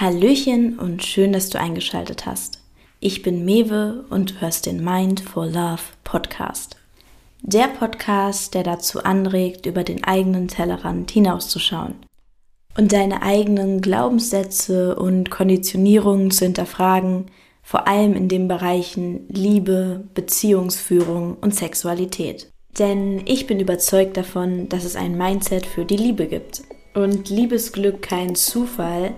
Hallöchen und schön, dass du eingeschaltet hast. Ich bin Mewe und du hörst den Mind for Love Podcast. Der Podcast, der dazu anregt, über den eigenen Tellerrand hinauszuschauen und deine eigenen Glaubenssätze und Konditionierungen zu hinterfragen, vor allem in den Bereichen Liebe, Beziehungsführung und Sexualität. Denn ich bin überzeugt davon, dass es ein Mindset für die Liebe gibt und Liebesglück kein Zufall,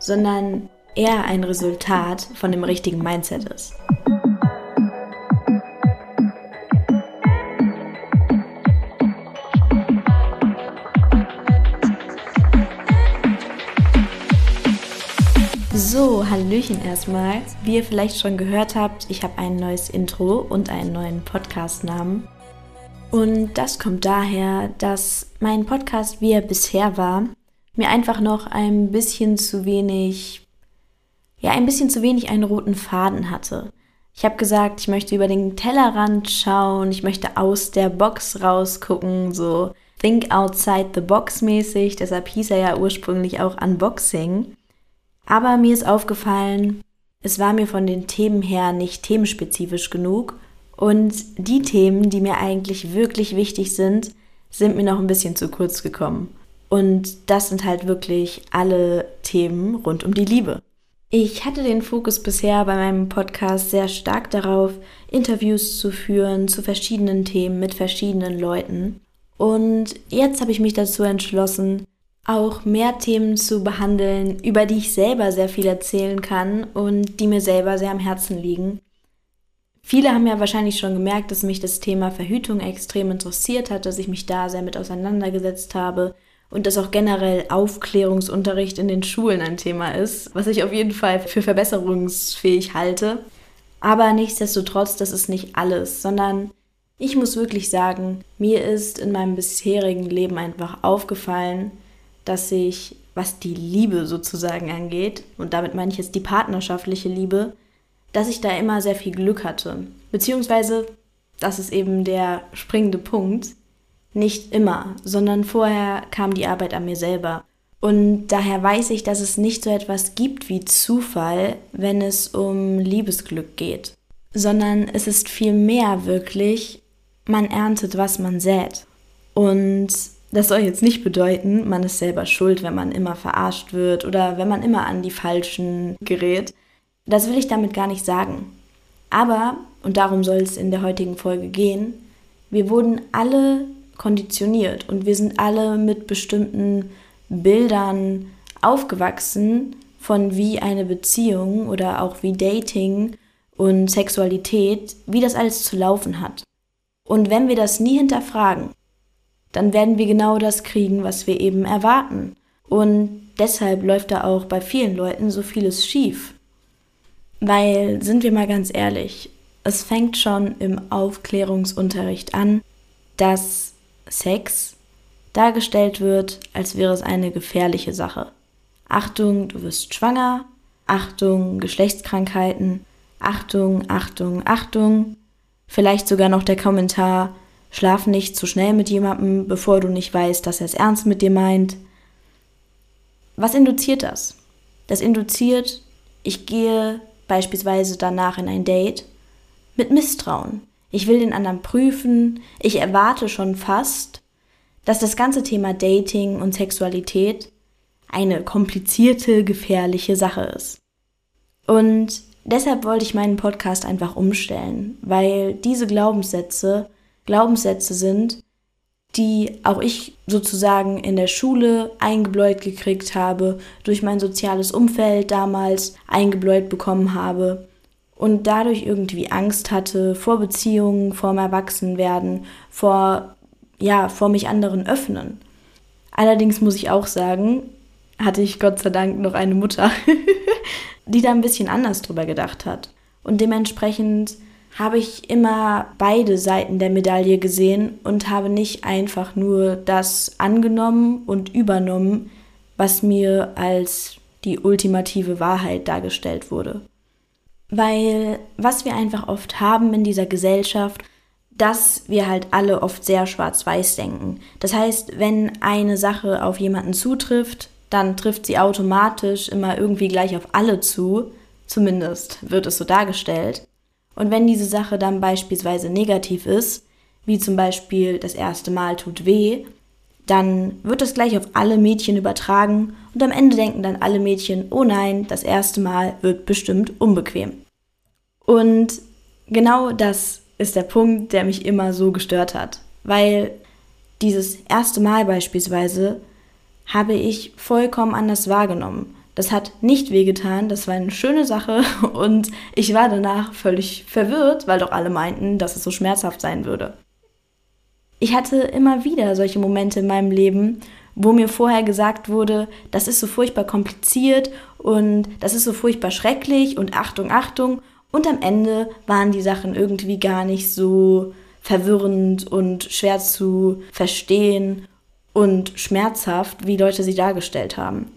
sondern eher ein Resultat von dem richtigen Mindset ist. So, Hallöchen erstmal. Wie ihr vielleicht schon gehört habt, ich habe ein neues Intro und einen neuen Podcast-Namen. Und das kommt daher, dass mein Podcast, wie er bisher war, mir einfach noch ein bisschen zu wenig, ja, ein bisschen zu wenig einen roten Faden hatte. Ich habe gesagt, ich möchte über den Tellerrand schauen, ich möchte aus der Box rausgucken, so Think Outside the Box mäßig, deshalb hieß er ja ursprünglich auch Unboxing. Aber mir ist aufgefallen, es war mir von den Themen her nicht themenspezifisch genug und die Themen, die mir eigentlich wirklich wichtig sind, sind mir noch ein bisschen zu kurz gekommen. Und das sind halt wirklich alle Themen rund um die Liebe. Ich hatte den Fokus bisher bei meinem Podcast sehr stark darauf, Interviews zu führen zu verschiedenen Themen mit verschiedenen Leuten. Und jetzt habe ich mich dazu entschlossen, auch mehr Themen zu behandeln, über die ich selber sehr viel erzählen kann und die mir selber sehr am Herzen liegen. Viele haben ja wahrscheinlich schon gemerkt, dass mich das Thema Verhütung extrem interessiert hat, dass ich mich da sehr mit auseinandergesetzt habe und dass auch generell Aufklärungsunterricht in den Schulen ein Thema ist, was ich auf jeden Fall für verbesserungsfähig halte. Aber nichtsdestotrotz, das ist nicht alles, sondern ich muss wirklich sagen, mir ist in meinem bisherigen Leben einfach aufgefallen, dass ich, was die Liebe sozusagen angeht, und damit meine ich jetzt die partnerschaftliche Liebe, dass ich da immer sehr viel Glück hatte. Beziehungsweise, das ist eben der springende Punkt, nicht immer, sondern vorher kam die Arbeit an mir selber. Und daher weiß ich, dass es nicht so etwas gibt wie Zufall, wenn es um Liebesglück geht, sondern es ist vielmehr wirklich, man erntet, was man sät. Und das soll jetzt nicht bedeuten, man ist selber schuld, wenn man immer verarscht wird oder wenn man immer an die Falschen gerät. Das will ich damit gar nicht sagen. Aber, und darum soll es in der heutigen Folge gehen, wir wurden alle konditioniert und wir sind alle mit bestimmten Bildern aufgewachsen von wie eine Beziehung oder auch wie Dating und Sexualität, wie das alles zu laufen hat. Und wenn wir das nie hinterfragen, dann werden wir genau das kriegen, was wir eben erwarten. Und deshalb läuft da auch bei vielen Leuten so vieles schief. Weil, sind wir mal ganz ehrlich, es fängt schon im Aufklärungsunterricht an, dass Sex dargestellt wird, als wäre es eine gefährliche Sache. Achtung, du wirst schwanger, Achtung, Geschlechtskrankheiten, Achtung, Achtung, Achtung. Vielleicht sogar noch der Kommentar, schlaf nicht zu schnell mit jemandem, bevor du nicht weißt, dass er es ernst mit dir meint. Was induziert das? Das induziert, ich gehe beispielsweise danach in ein Date, mit Misstrauen. Ich will den anderen prüfen, ich erwarte schon fast, dass das ganze Thema Dating und Sexualität eine komplizierte, gefährliche Sache ist. Und deshalb wollte ich meinen Podcast einfach umstellen, weil diese Glaubenssätze Glaubenssätze sind, die auch ich sozusagen in der Schule eingebläut gekriegt habe, durch mein soziales Umfeld damals eingebläut bekommen habe und dadurch irgendwie Angst hatte vor Beziehungen, vor Erwachsenwerden, vor, ja, vor mich anderen öffnen. Allerdings muss ich auch sagen, hatte ich Gott sei Dank noch eine Mutter, die da ein bisschen anders drüber gedacht hat. Und dementsprechend habe ich immer beide Seiten der Medaille gesehen und habe nicht einfach nur das angenommen und übernommen, was mir als die ultimative Wahrheit dargestellt wurde. Weil was wir einfach oft haben in dieser Gesellschaft, dass wir halt alle oft sehr schwarz-weiß denken. Das heißt, wenn eine Sache auf jemanden zutrifft, dann trifft sie automatisch immer irgendwie gleich auf alle zu, zumindest wird es so dargestellt. Und wenn diese Sache dann beispielsweise negativ ist, wie zum Beispiel das erste Mal tut weh, dann wird das gleich auf alle Mädchen übertragen und am Ende denken dann alle Mädchen, oh nein, das erste Mal wird bestimmt unbequem. Und genau das ist der Punkt, der mich immer so gestört hat, weil dieses erste Mal beispielsweise habe ich vollkommen anders wahrgenommen. Das hat nicht wehgetan, das war eine schöne Sache und ich war danach völlig verwirrt, weil doch alle meinten, dass es so schmerzhaft sein würde. Ich hatte immer wieder solche Momente in meinem Leben, wo mir vorher gesagt wurde, das ist so furchtbar kompliziert und das ist so furchtbar schrecklich und Achtung, Achtung. Und am Ende waren die Sachen irgendwie gar nicht so verwirrend und schwer zu verstehen und schmerzhaft, wie Leute sie dargestellt haben.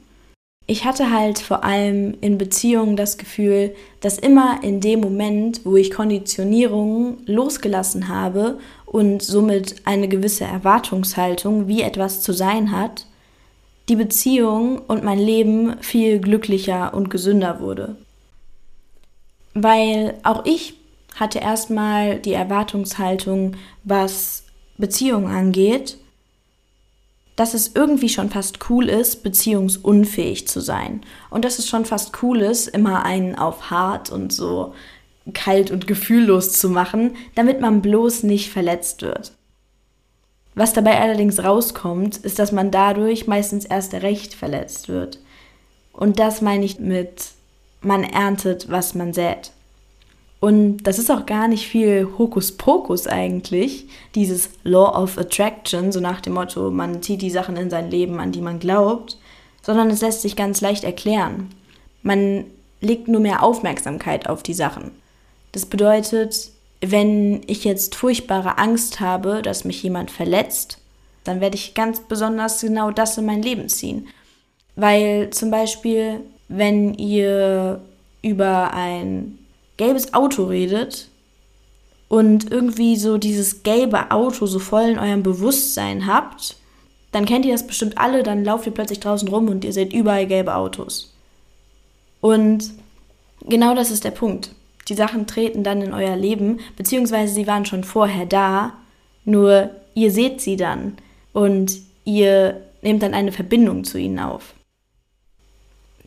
Ich hatte halt vor allem in Beziehungen das Gefühl, dass immer in dem Moment, wo ich Konditionierungen losgelassen habe und somit eine gewisse Erwartungshaltung, wie etwas zu sein hat, die Beziehung und mein Leben viel glücklicher und gesünder wurde. Weil auch ich hatte erstmal die Erwartungshaltung, was Beziehungen angeht, dass es irgendwie schon fast cool ist, beziehungsunfähig zu sein. Und dass es schon fast cool ist, immer einen auf hart und so kalt und gefühllos zu machen, damit man bloß nicht verletzt wird. Was dabei allerdings rauskommt, ist, dass man dadurch meistens erst recht verletzt wird. Und das meine ich mit, man erntet, was man sät. Und das ist auch gar nicht viel Hokuspokus eigentlich, dieses Law of Attraction, so nach dem Motto, man zieht die Sachen in sein Leben, an die man glaubt, sondern es lässt sich ganz leicht erklären. Man legt nur mehr Aufmerksamkeit auf die Sachen. Das bedeutet, wenn ich jetzt furchtbare Angst habe, dass mich jemand verletzt, dann werde ich ganz besonders genau das in mein Leben ziehen. Weil zum Beispiel, wenn ihr über ein gelbes Auto redet und irgendwie so dieses gelbe Auto so voll in eurem Bewusstsein habt, dann kennt ihr das bestimmt alle, dann lauft ihr plötzlich draußen rum und ihr seht überall gelbe Autos. Und genau das ist der Punkt. Die Sachen treten dann in euer Leben, beziehungsweise sie waren schon vorher da, nur ihr seht sie dann und ihr nehmt dann eine Verbindung zu ihnen auf.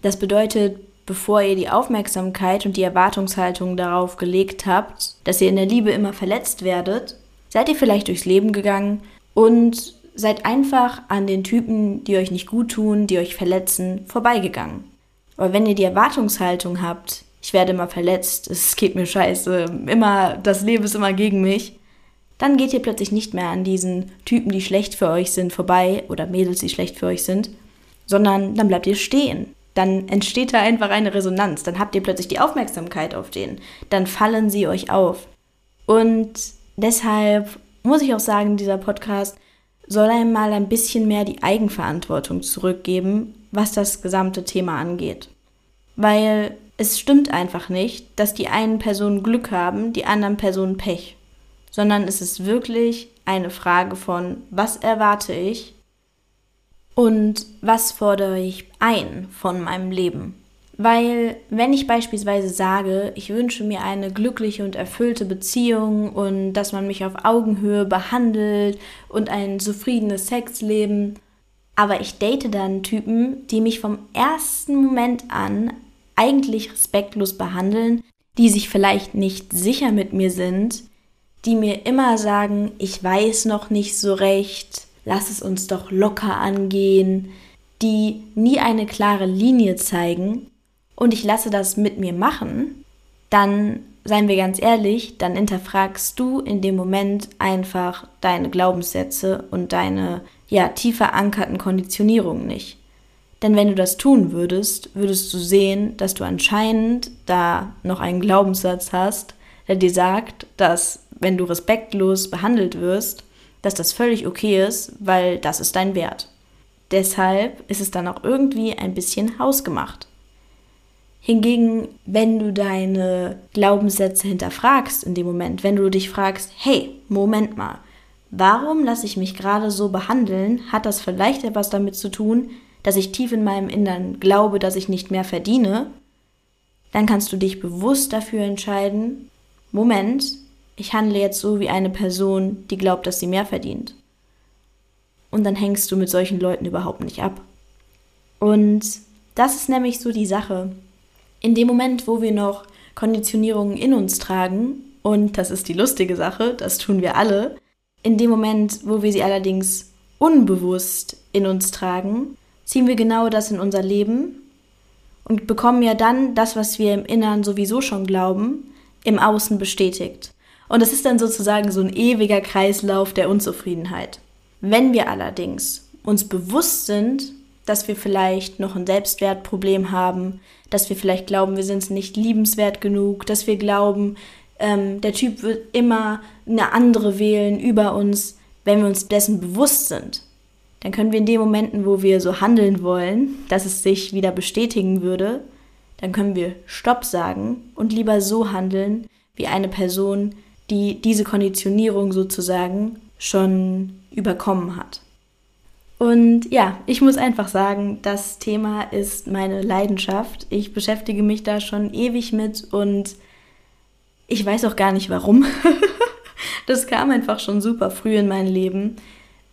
Das bedeutet, bevor ihr die Aufmerksamkeit und die Erwartungshaltung darauf gelegt habt, dass ihr in der Liebe immer verletzt werdet, seid ihr vielleicht durchs Leben gegangen und seid einfach an den Typen, die euch nicht gut tun, die euch verletzen, vorbeigegangen. Aber wenn ihr die Erwartungshaltung habt, ich werde immer verletzt, es geht mir scheiße, immer, das Leben ist immer gegen mich, dann geht ihr plötzlich nicht mehr an diesen Typen, die schlecht für euch sind, vorbei oder Mädels, die schlecht für euch sind, sondern dann bleibt ihr stehen dann entsteht da einfach eine Resonanz. Dann habt ihr plötzlich die Aufmerksamkeit auf den. Dann fallen sie euch auf. Und deshalb muss ich auch sagen, dieser Podcast soll einem mal ein bisschen mehr die Eigenverantwortung zurückgeben, was das gesamte Thema angeht. Weil es stimmt einfach nicht, dass die einen Personen Glück haben, die anderen Personen Pech. Sondern es ist wirklich eine Frage von, was erwarte ich und was fordere ich ein von meinem Leben? Weil wenn ich beispielsweise sage, ich wünsche mir eine glückliche und erfüllte Beziehung und dass man mich auf Augenhöhe behandelt und ein zufriedenes Sexleben, aber ich date dann Typen, die mich vom ersten Moment an eigentlich respektlos behandeln, die sich vielleicht nicht sicher mit mir sind, die mir immer sagen, ich weiß noch nicht so recht, lass es uns doch locker angehen, die nie eine klare Linie zeigen und ich lasse das mit mir machen, dann, seien wir ganz ehrlich, dann hinterfragst du in dem Moment einfach deine Glaubenssätze und deine ja tief verankerten Konditionierungen nicht. Denn wenn du das tun würdest, würdest du sehen, dass du anscheinend da noch einen Glaubenssatz hast, der dir sagt, dass wenn du respektlos behandelt wirst, dass das völlig okay ist, weil das ist dein Wert. Deshalb ist es dann auch irgendwie ein bisschen hausgemacht. Hingegen, wenn du deine Glaubenssätze hinterfragst in dem Moment, wenn du dich fragst, hey, Moment mal, warum lasse ich mich gerade so behandeln, hat das vielleicht etwas damit zu tun, dass ich tief in meinem Innern glaube, dass ich nicht mehr verdiene, dann kannst du dich bewusst dafür entscheiden, Moment, ich handle jetzt so wie eine Person, die glaubt, dass sie mehr verdient. Und dann hängst du mit solchen Leuten überhaupt nicht ab. Und das ist nämlich so die Sache. In dem Moment, wo wir noch Konditionierungen in uns tragen, und das ist die lustige Sache, das tun wir alle, in dem Moment, wo wir sie allerdings unbewusst in uns tragen, ziehen wir genau das in unser Leben und bekommen ja dann das, was wir im Innern sowieso schon glauben, im Außen bestätigt. Und es ist dann sozusagen so ein ewiger Kreislauf der Unzufriedenheit. Wenn wir allerdings uns bewusst sind, dass wir vielleicht noch ein Selbstwertproblem haben, dass wir vielleicht glauben, wir sind nicht liebenswert genug, dass wir glauben, ähm, der Typ wird immer eine andere wählen über uns, wenn wir uns dessen bewusst sind, dann können wir in den Momenten, wo wir so handeln wollen, dass es sich wieder bestätigen würde, dann können wir Stopp sagen und lieber so handeln wie eine Person, die diese Konditionierung sozusagen schon überkommen hat. Und ja, ich muss einfach sagen, das Thema ist meine Leidenschaft. Ich beschäftige mich da schon ewig mit und ich weiß auch gar nicht warum. das kam einfach schon super früh in mein Leben.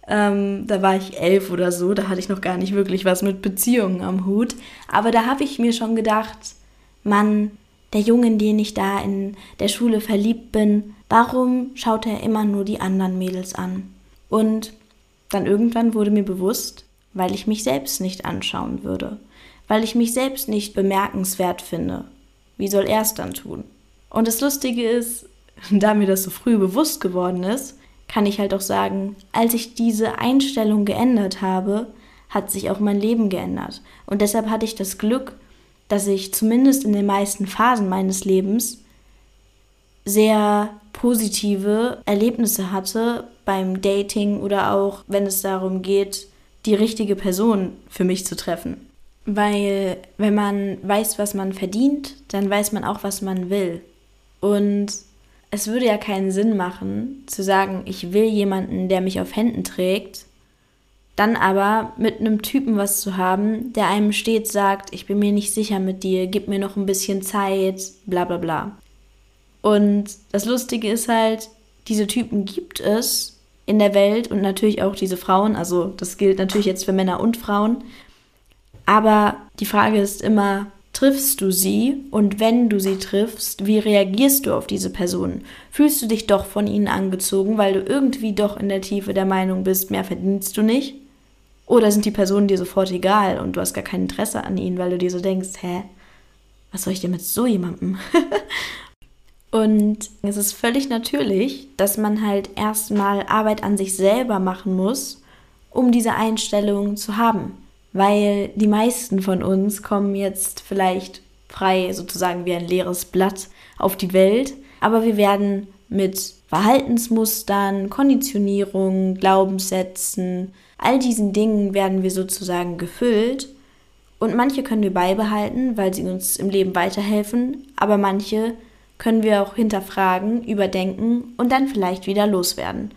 Ähm, da war ich elf oder so, da hatte ich noch gar nicht wirklich was mit Beziehungen am Hut. Aber da habe ich mir schon gedacht, Mann, der Junge, den ich da in der Schule verliebt bin, warum schaut er immer nur die anderen Mädels an? Und dann irgendwann wurde mir bewusst, weil ich mich selbst nicht anschauen würde, weil ich mich selbst nicht bemerkenswert finde. Wie soll er es dann tun? Und das Lustige ist, da mir das so früh bewusst geworden ist, kann ich halt auch sagen, als ich diese Einstellung geändert habe, hat sich auch mein Leben geändert. Und deshalb hatte ich das Glück, dass ich zumindest in den meisten Phasen meines Lebens sehr positive Erlebnisse hatte beim Dating oder auch wenn es darum geht, die richtige Person für mich zu treffen. Weil wenn man weiß, was man verdient, dann weiß man auch, was man will. Und es würde ja keinen Sinn machen, zu sagen, ich will jemanden, der mich auf Händen trägt, dann aber mit einem Typen was zu haben, der einem stets sagt, ich bin mir nicht sicher mit dir, gib mir noch ein bisschen Zeit, bla bla bla. Und das Lustige ist halt, diese Typen gibt es in der Welt und natürlich auch diese Frauen, also das gilt natürlich jetzt für Männer und Frauen. Aber die Frage ist immer, triffst du sie und wenn du sie triffst, wie reagierst du auf diese Person? Fühlst du dich doch von ihnen angezogen, weil du irgendwie doch in der Tiefe der Meinung bist, mehr verdienst du nicht? Oder sind die Personen dir sofort egal und du hast gar kein Interesse an ihnen, weil du dir so denkst, hä, was soll ich denn mit so jemandem? und es ist völlig natürlich, dass man halt erstmal Arbeit an sich selber machen muss, um diese Einstellung zu haben weil die meisten von uns kommen jetzt vielleicht frei sozusagen wie ein leeres Blatt auf die Welt, aber wir werden mit Verhaltensmustern, Konditionierungen, Glaubenssätzen, all diesen Dingen werden wir sozusagen gefüllt. Und manche können wir beibehalten, weil sie uns im Leben weiterhelfen, aber manche können wir auch hinterfragen, überdenken und dann vielleicht wieder loswerden.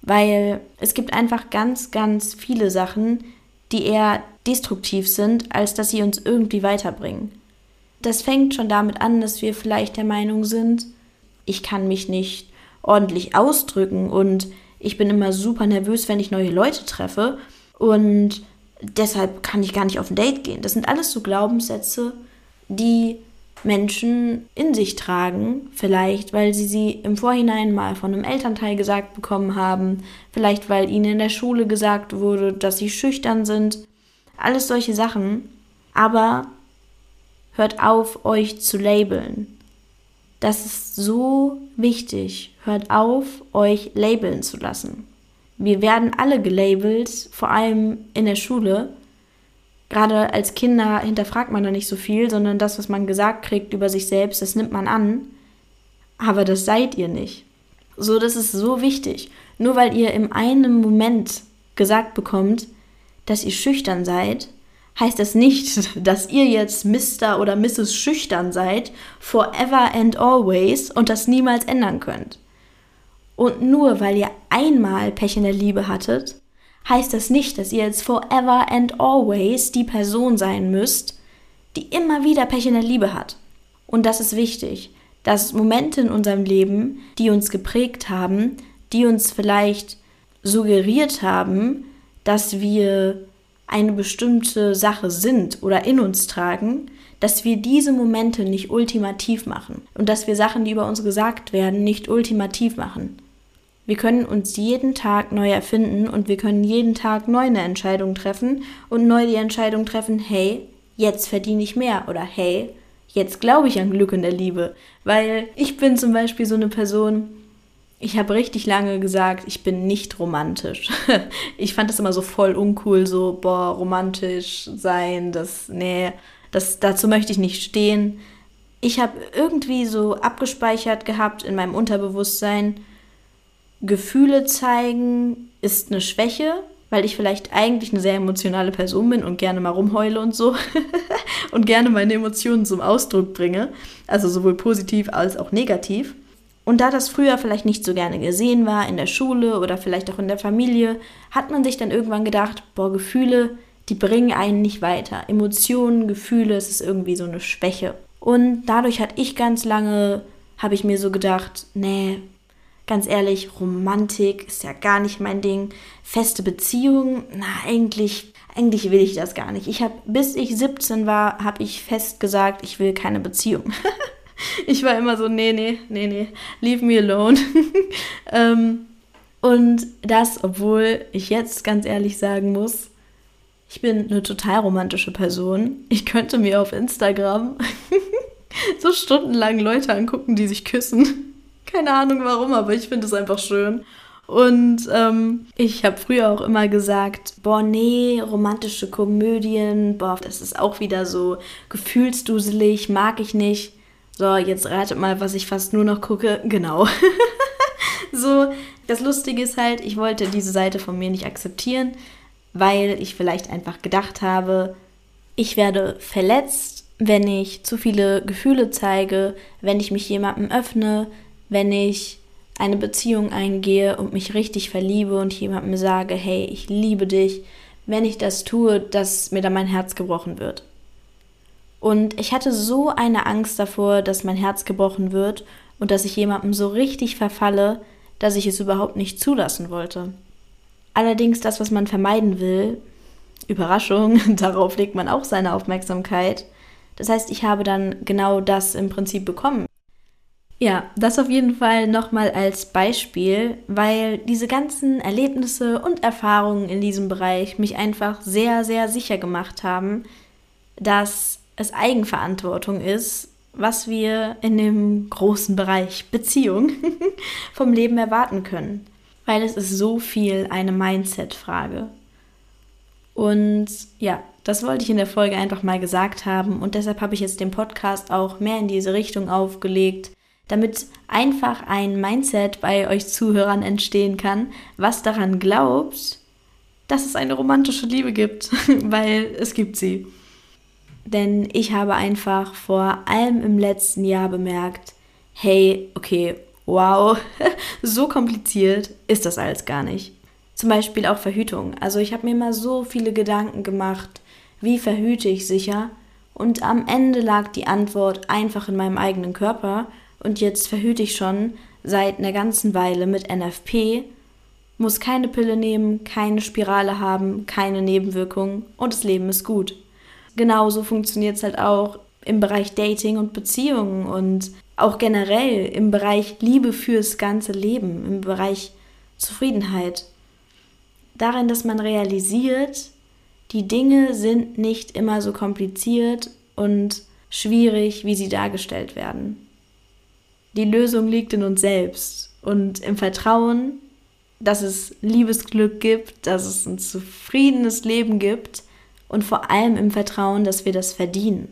Weil es gibt einfach ganz, ganz viele Sachen, die eher destruktiv sind, als dass sie uns irgendwie weiterbringen. Das fängt schon damit an, dass wir vielleicht der Meinung sind, ich kann mich nicht ordentlich ausdrücken und ich bin immer super nervös, wenn ich neue Leute treffe und deshalb kann ich gar nicht auf ein Date gehen. Das sind alles so Glaubenssätze, die Menschen in sich tragen, vielleicht weil sie sie im Vorhinein mal von einem Elternteil gesagt bekommen haben, vielleicht weil ihnen in der Schule gesagt wurde, dass sie schüchtern sind, alles solche Sachen. Aber hört auf, euch zu labeln. Das ist so wichtig. Hört auf, euch labeln zu lassen. Wir werden alle gelabelt, vor allem in der Schule gerade als Kinder hinterfragt man da nicht so viel, sondern das, was man gesagt kriegt über sich selbst, das nimmt man an. Aber das seid ihr nicht. So, das ist so wichtig. Nur weil ihr in einem Moment gesagt bekommt, dass ihr schüchtern seid, heißt das nicht, dass ihr jetzt Mr. oder Mrs. Schüchtern seid, forever and always und das niemals ändern könnt. Und nur weil ihr einmal Pech in der Liebe hattet, heißt das nicht, dass ihr jetzt forever and always die Person sein müsst, die immer wieder Pech in der Liebe hat. Und das ist wichtig, dass Momente in unserem Leben, die uns geprägt haben, die uns vielleicht suggeriert haben, dass wir eine bestimmte Sache sind oder in uns tragen, dass wir diese Momente nicht ultimativ machen und dass wir Sachen, die über uns gesagt werden, nicht ultimativ machen. Wir können uns jeden Tag neu erfinden und wir können jeden Tag neu eine Entscheidung treffen und neu die Entscheidung treffen, hey, jetzt verdiene ich mehr oder hey, jetzt glaube ich an Glück in der Liebe. Weil ich bin zum Beispiel so eine Person, ich habe richtig lange gesagt, ich bin nicht romantisch. ich fand das immer so voll uncool, so, boah, romantisch sein, das, nee, das, dazu möchte ich nicht stehen. Ich habe irgendwie so abgespeichert gehabt in meinem Unterbewusstsein, Gefühle zeigen ist eine Schwäche, weil ich vielleicht eigentlich eine sehr emotionale Person bin und gerne mal rumheule und so und gerne meine Emotionen zum Ausdruck bringe, also sowohl positiv als auch negativ. Und da das früher vielleicht nicht so gerne gesehen war in der Schule oder vielleicht auch in der Familie, hat man sich dann irgendwann gedacht, boah, Gefühle, die bringen einen nicht weiter. Emotionen, Gefühle, es ist irgendwie so eine Schwäche. Und dadurch hatte ich ganz lange, habe ich mir so gedacht, nee, Ganz ehrlich, Romantik ist ja gar nicht mein Ding. Feste Beziehungen, na eigentlich, eigentlich will ich das gar nicht. Ich habe, bis ich 17 war, habe ich fest gesagt, ich will keine Beziehung. ich war immer so, nee, nee, nee, nee, leave me alone. ähm, und das, obwohl ich jetzt ganz ehrlich sagen muss, ich bin eine total romantische Person. Ich könnte mir auf Instagram so stundenlang Leute angucken, die sich küssen. Keine Ahnung warum, aber ich finde es einfach schön. Und ähm, ich habe früher auch immer gesagt, boah, nee, romantische Komödien, boah, das ist auch wieder so gefühlsduselig, mag ich nicht. So, jetzt ratet mal, was ich fast nur noch gucke. Genau. so, das Lustige ist halt, ich wollte diese Seite von mir nicht akzeptieren, weil ich vielleicht einfach gedacht habe, ich werde verletzt, wenn ich zu viele Gefühle zeige, wenn ich mich jemandem öffne, wenn ich eine Beziehung eingehe und mich richtig verliebe und jemandem sage, hey, ich liebe dich, wenn ich das tue, dass mir dann mein Herz gebrochen wird. Und ich hatte so eine Angst davor, dass mein Herz gebrochen wird und dass ich jemandem so richtig verfalle, dass ich es überhaupt nicht zulassen wollte. Allerdings das, was man vermeiden will, Überraschung, darauf legt man auch seine Aufmerksamkeit. Das heißt, ich habe dann genau das im Prinzip bekommen. Ja, das auf jeden Fall nochmal als Beispiel, weil diese ganzen Erlebnisse und Erfahrungen in diesem Bereich mich einfach sehr, sehr sicher gemacht haben, dass es Eigenverantwortung ist, was wir in dem großen Bereich Beziehung vom Leben erwarten können. Weil es ist so viel eine Mindset-Frage. Und ja, das wollte ich in der Folge einfach mal gesagt haben und deshalb habe ich jetzt den Podcast auch mehr in diese Richtung aufgelegt, damit einfach ein Mindset bei euch Zuhörern entstehen kann, was daran glaubt, dass es eine romantische Liebe gibt, weil es gibt sie. Denn ich habe einfach vor allem im letzten Jahr bemerkt, hey, okay, wow, so kompliziert ist das alles gar nicht. Zum Beispiel auch Verhütung. Also ich habe mir mal so viele Gedanken gemacht, wie verhüte ich sicher? Und am Ende lag die Antwort einfach in meinem eigenen Körper und jetzt verhüte ich schon seit einer ganzen Weile mit NFP, muss keine Pille nehmen, keine Spirale haben, keine Nebenwirkungen und das Leben ist gut. Genauso funktioniert es halt auch im Bereich Dating und Beziehungen und auch generell im Bereich Liebe fürs ganze Leben, im Bereich Zufriedenheit. Darin, dass man realisiert, die Dinge sind nicht immer so kompliziert und schwierig, wie sie dargestellt werden. Die Lösung liegt in uns selbst und im Vertrauen, dass es Liebesglück gibt, dass es ein zufriedenes Leben gibt und vor allem im Vertrauen, dass wir das verdienen.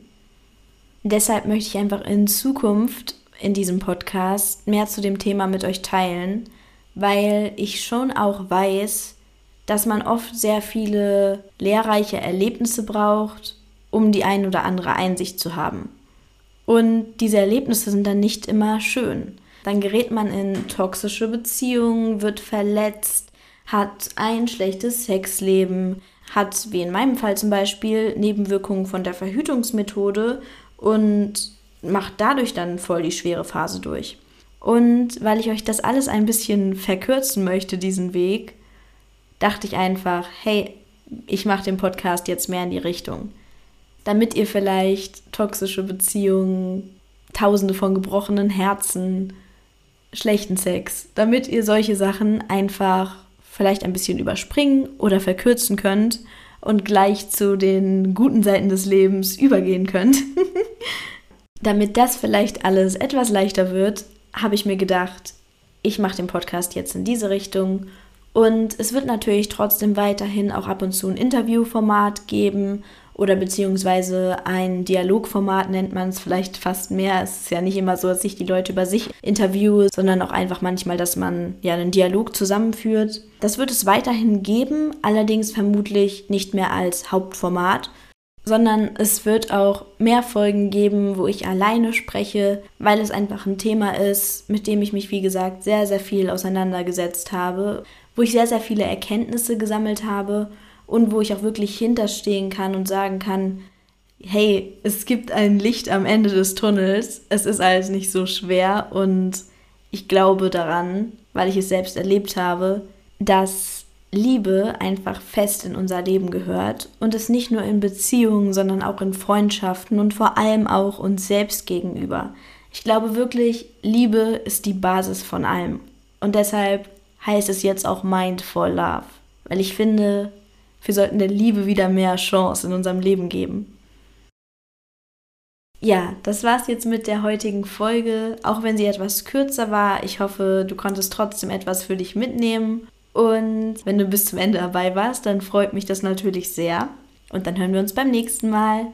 Deshalb möchte ich einfach in Zukunft in diesem Podcast mehr zu dem Thema mit euch teilen, weil ich schon auch weiß, dass man oft sehr viele lehrreiche Erlebnisse braucht, um die ein oder andere Einsicht zu haben. Und diese Erlebnisse sind dann nicht immer schön. Dann gerät man in toxische Beziehungen, wird verletzt, hat ein schlechtes Sexleben, hat, wie in meinem Fall zum Beispiel, Nebenwirkungen von der Verhütungsmethode und macht dadurch dann voll die schwere Phase durch. Und weil ich euch das alles ein bisschen verkürzen möchte, diesen Weg, dachte ich einfach, hey, ich mache den Podcast jetzt mehr in die Richtung. Damit ihr vielleicht toxische Beziehungen, tausende von gebrochenen Herzen, schlechten Sex, damit ihr solche Sachen einfach vielleicht ein bisschen überspringen oder verkürzen könnt und gleich zu den guten Seiten des Lebens übergehen könnt. damit das vielleicht alles etwas leichter wird, habe ich mir gedacht, ich mache den Podcast jetzt in diese Richtung und es wird natürlich trotzdem weiterhin auch ab und zu ein Interviewformat geben oder beziehungsweise ein Dialogformat nennt man es vielleicht fast mehr. Es ist ja nicht immer so, dass ich die Leute über sich interviewe, sondern auch einfach manchmal, dass man ja einen Dialog zusammenführt. Das wird es weiterhin geben, allerdings vermutlich nicht mehr als Hauptformat, sondern es wird auch mehr Folgen geben, wo ich alleine spreche, weil es einfach ein Thema ist, mit dem ich mich, wie gesagt, sehr, sehr viel auseinandergesetzt habe wo ich sehr, sehr viele Erkenntnisse gesammelt habe und wo ich auch wirklich hinterstehen kann und sagen kann, hey, es gibt ein Licht am Ende des Tunnels, es ist alles nicht so schwer und ich glaube daran, weil ich es selbst erlebt habe, dass Liebe einfach fest in unser Leben gehört und es nicht nur in Beziehungen, sondern auch in Freundschaften und vor allem auch uns selbst gegenüber. Ich glaube wirklich, Liebe ist die Basis von allem. Und deshalb heißt es jetzt auch Mindful Love. Weil ich finde, wir sollten der Liebe wieder mehr Chance in unserem Leben geben. Ja, das war's jetzt mit der heutigen Folge. Auch wenn sie etwas kürzer war, ich hoffe, du konntest trotzdem etwas für dich mitnehmen. Und wenn du bis zum Ende dabei warst, dann freut mich das natürlich sehr. Und dann hören wir uns beim nächsten Mal.